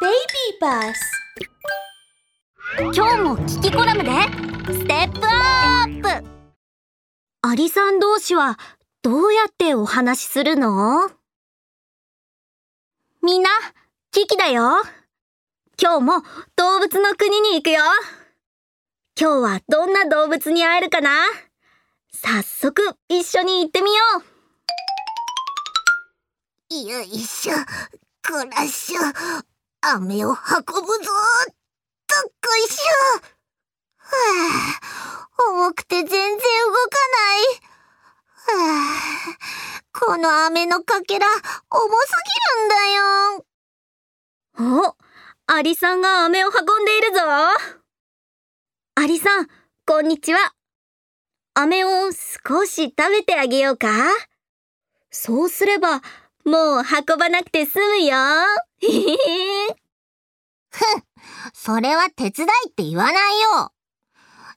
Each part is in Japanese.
Baby Bus 今日も聞きコラムで。ステップアップアリさん同士はどうやってお話しするの？みんな、キキだよ。今日も動物の国に行くよ。今日はどんな動物に会えるかな？早速一緒に行ってみよう。よいしょ、こらしょ、飴を運ぶぞどっこいしょはあ、重くて全然動かない。はあ、この飴のかけら、重すぎるんだよ。お、アリさんが飴を運んでいるぞ。アリさん、こんにちは。飴を少し食べてあげようかそうすれば、もう運ばなくて済むよ。へへへ。ふん、それは手伝いって言わないよ。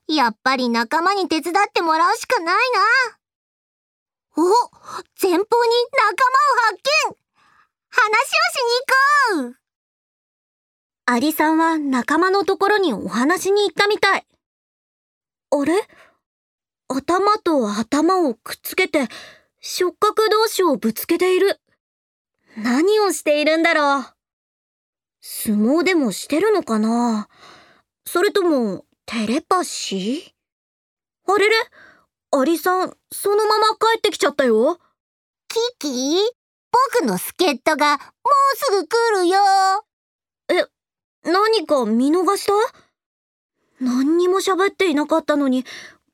やっぱり仲間に手伝ってもらうしかないな。お前方に仲間を発見話をしに行こうアリさんは仲間のところにお話に行ったみたい。あれ？頭と頭をくっつけて触覚同士をぶつけている。何をしているんだろう。相撲でもしてるのかな。それともテレパシー？あれれ？アリさん、そのまま帰ってきちゃったよ。キキ？僕の助っ人がもうすぐ来るよ。え、何か見逃した？何にも喋っていなかったのに、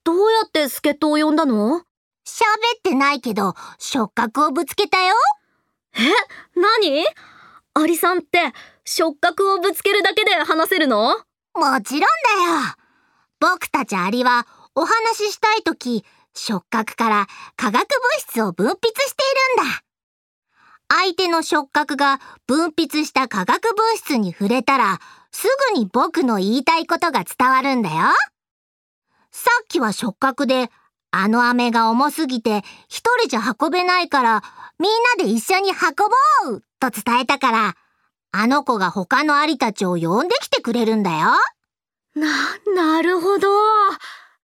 どうやって助っ人を呼んだの？喋ってないけど、触覚をぶつけたよ。え？何？アリさんって触覚をぶつけるだけで話せるの？もちろんだよ。僕たちアリはお話ししたいとき、触覚から化学物質を分泌しているんだ。相手の触覚が分泌した化学物質に触れたら、すぐに僕の言いたいことが伝わるんだよ。さっきは触覚で、あの飴が重すぎて一人じゃ運べないから、みんなで一緒に運ぼうと伝えたから、あの子が他のアリたちを呼んできてくれるんだよ。な、なるほど。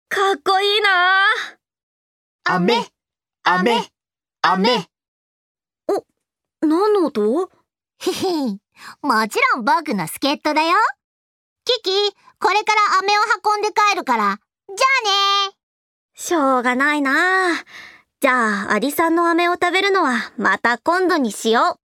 かっこいいな。飴、飴、飴。お、何の音？へへ、もちろん僕の助っ人だよ。キキ、これから飴を運んで帰るから、じゃあねしょうがないな。じゃあ、アリさんの飴を食べるのはまた今度にしよう。